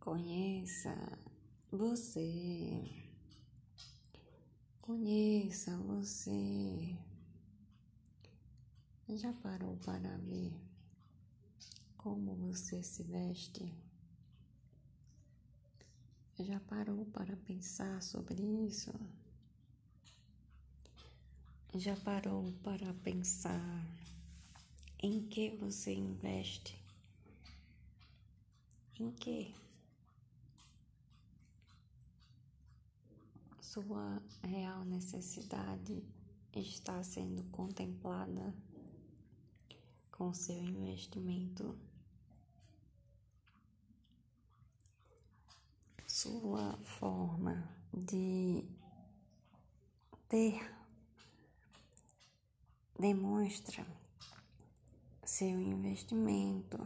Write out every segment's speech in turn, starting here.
Conheça você. Conheça você. Já parou para ver como você se veste? Já parou para pensar sobre isso? Já parou para pensar em que você investe? Em que? Sua real necessidade está sendo contemplada com seu investimento. Sua forma de ter demonstra seu investimento.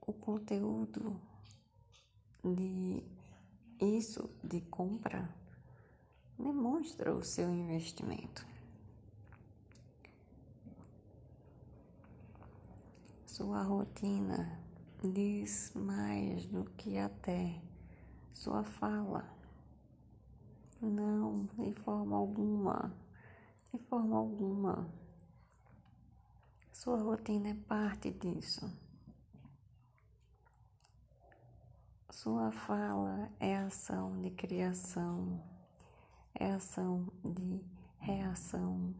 O conteúdo de isso de compra demonstra o seu investimento. Sua rotina diz mais do que até sua fala. Não, de forma alguma, de forma alguma. Sua rotina é parte disso. Sua fala é ação de criação, é ação de reação,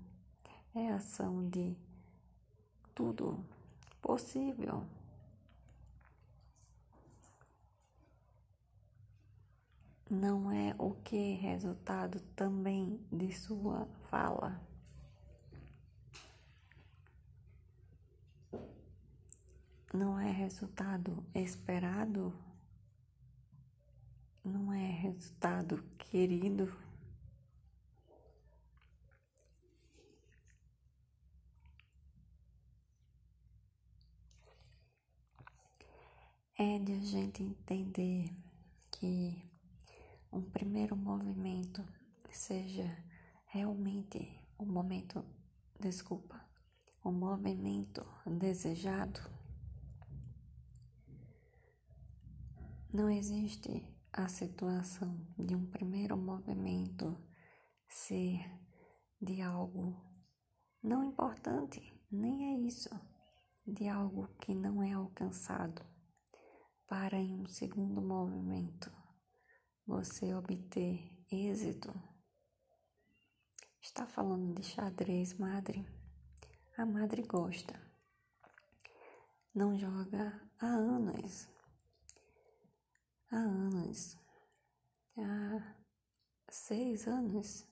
é ação de tudo possível. Não é o que resultado também de sua fala. Não é resultado esperado resultado querido. É de a gente entender que um primeiro movimento seja realmente o um momento, desculpa, o um movimento desejado. Não existe a situação de um primeiro movimento ser de algo não importante, nem é isso, de algo que não é alcançado, para em um segundo movimento você obter êxito. Está falando de xadrez, madre? A madre gosta. Não joga há anos há anos, há seis anos.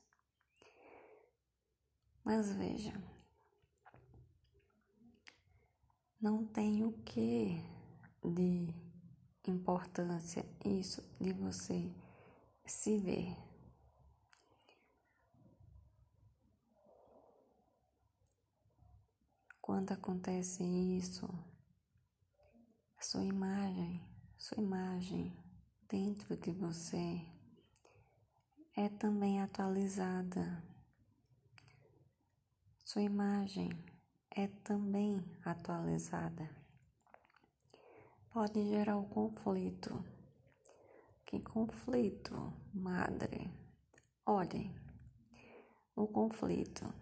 Mas veja, não tem o que de importância isso de você se ver. Quando acontece isso, a sua imagem, sua imagem dentro de você é também atualizada. Sua imagem é também atualizada. Pode gerar o conflito. Que conflito, madre? Olhem, o conflito.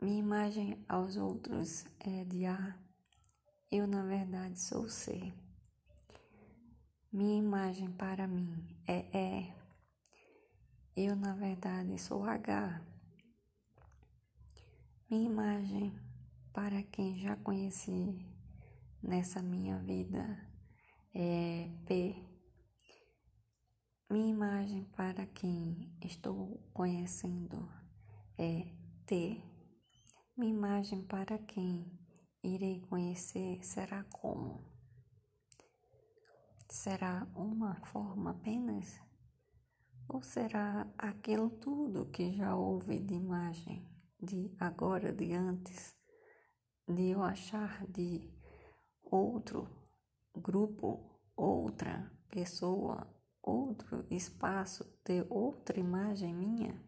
Minha imagem aos outros é de A, eu na verdade sou C. Minha imagem para mim é E. Eu, na verdade, sou H. Minha imagem para quem já conheci nessa minha vida é P. Minha imagem para quem estou conhecendo é T. Minha imagem para quem irei conhecer será como? Será uma forma apenas? Ou será aquilo tudo que já houve de imagem, de agora, de antes, de eu achar de outro grupo, outra pessoa, outro espaço, de outra imagem minha?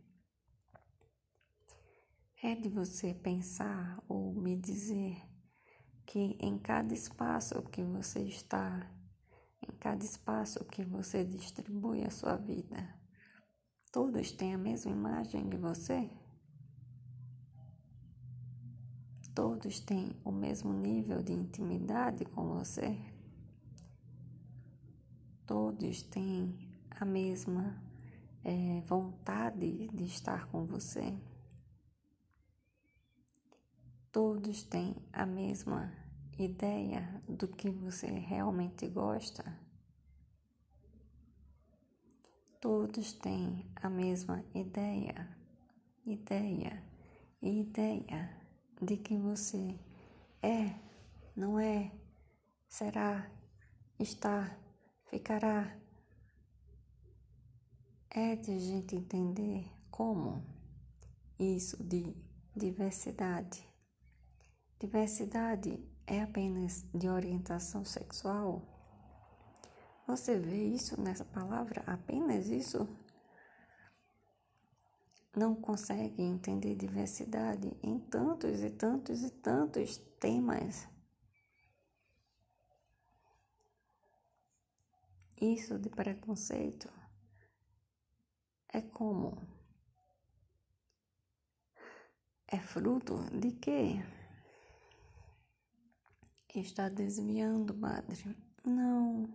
É de você pensar ou me dizer que em cada espaço que você está, em cada espaço que você distribui a sua vida, todos têm a mesma imagem de você? Todos têm o mesmo nível de intimidade com você? Todos têm a mesma é, vontade de estar com você? Todos têm a mesma ideia do que você realmente gosta? Todos têm a mesma ideia, ideia, ideia de que você é, não é, será, está, ficará. É de a gente entender como isso de diversidade Diversidade é apenas de orientação sexual? Você vê isso nessa palavra? Apenas isso? Não consegue entender diversidade em tantos e tantos e tantos temas. Isso de preconceito é como? É fruto de quê? Está desviando, Padre. Não,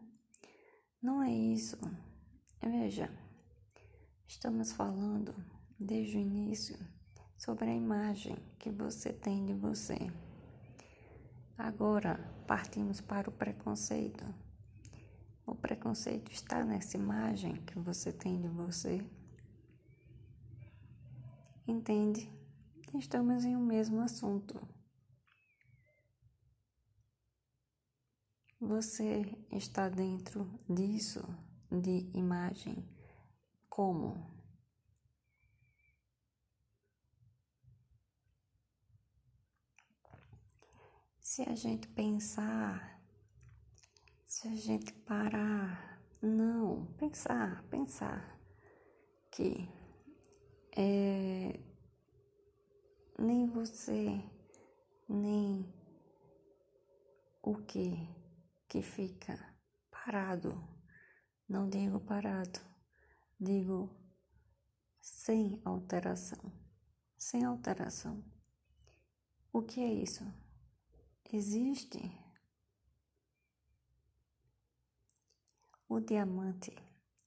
não é isso. Veja, estamos falando desde o início sobre a imagem que você tem de você. Agora partimos para o preconceito. O preconceito está nessa imagem que você tem de você. Entende? Estamos em um mesmo assunto. Você está dentro disso de imagem como? Se a gente pensar, se a gente parar, não, pensar, pensar que é, nem você, nem o que que fica parado. Não digo parado, digo sem alteração. Sem alteração. O que é isso? Existe. O diamante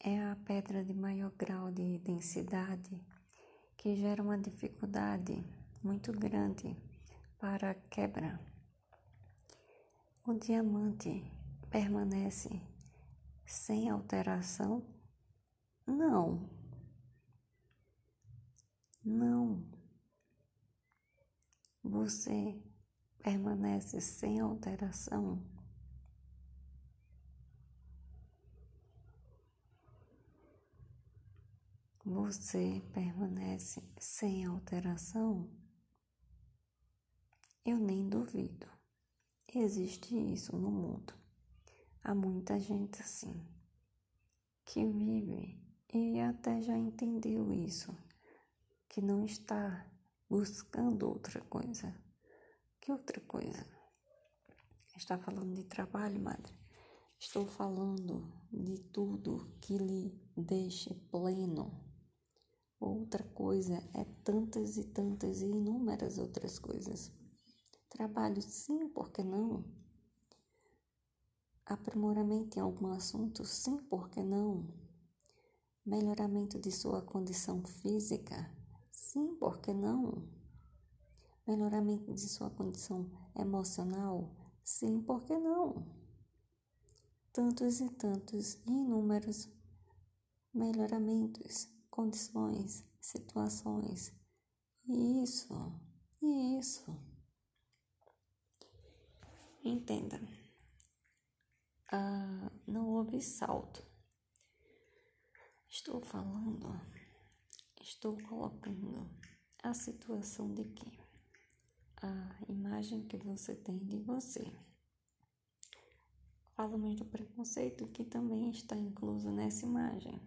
é a pedra de maior grau de densidade que gera uma dificuldade muito grande para a quebra. O diamante permanece sem alteração? Não. Não. Você permanece sem alteração? Você permanece sem alteração? Eu nem duvido. Existe isso no mundo. Há muita gente assim, que vive e até já entendeu isso, que não está buscando outra coisa. Que outra coisa? Está falando de trabalho, madre? Estou falando de tudo que lhe deixe pleno. Outra coisa é tantas e tantas e inúmeras outras coisas. Trabalho sim, por que não? Aprimoramento em algum assunto? Sim, por que não? Melhoramento de sua condição física? Sim, por que não? Melhoramento de sua condição emocional? Sim, por que não? Tantos e tantos inúmeros melhoramentos, condições, situações. Isso, isso. Entenda ah, não houve salto. Estou falando, estou colocando a situação de que a imagem que você tem de você. Falamos do preconceito que também está incluso nessa imagem.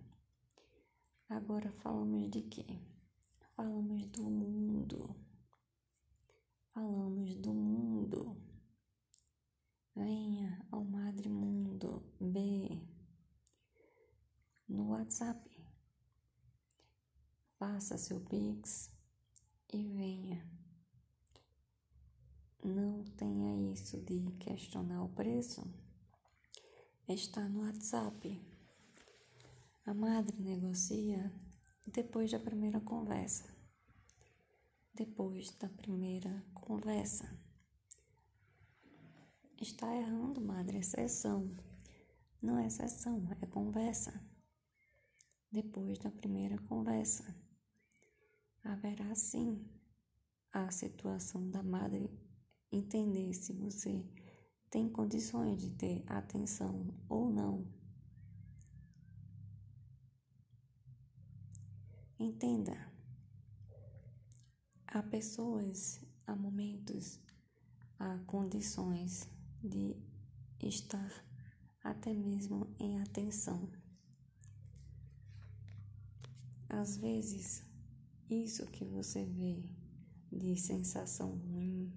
Agora falamos de quê? Falamos do mundo. Falamos do mundo Venha ao Madre Mundo B no WhatsApp. Faça seu Pix e venha. Não tenha isso de questionar o preço. Está no WhatsApp. A madre negocia depois da primeira conversa. Depois da primeira conversa. Está errando, madre, exceção. Não é exceção, é conversa. Depois da primeira conversa haverá sim a situação da madre entender se você tem condições de ter atenção ou não. Entenda, há pessoas, há momentos, há condições de estar até mesmo em atenção. Às vezes, isso que você vê de sensação ruim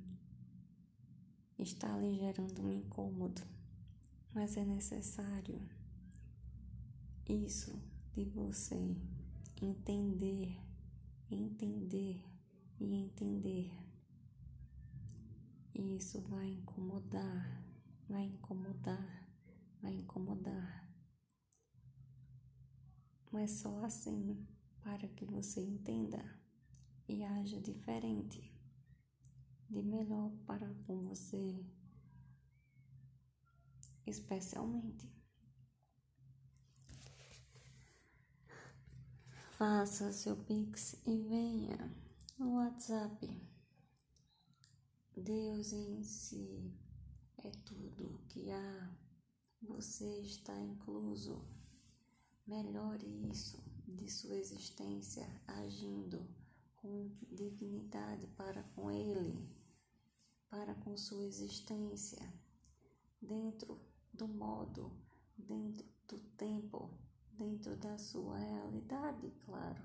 está lhe gerando um incômodo, mas é necessário isso de você entender, entender e entender. Isso vai incomodar, vai incomodar, vai incomodar. Mas só assim para que você entenda e haja diferente, de melhor para com você, especialmente. Faça seu Pix e venha no WhatsApp. Deus em si é tudo que há. Você está incluso. Melhore isso de sua existência agindo com dignidade para com Ele, para com sua existência, dentro do modo, dentro do tempo, dentro da sua realidade, claro.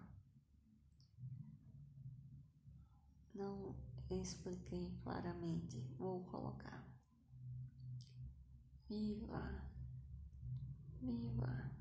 Não expliquei claramente, vou colocar. Viva, viva.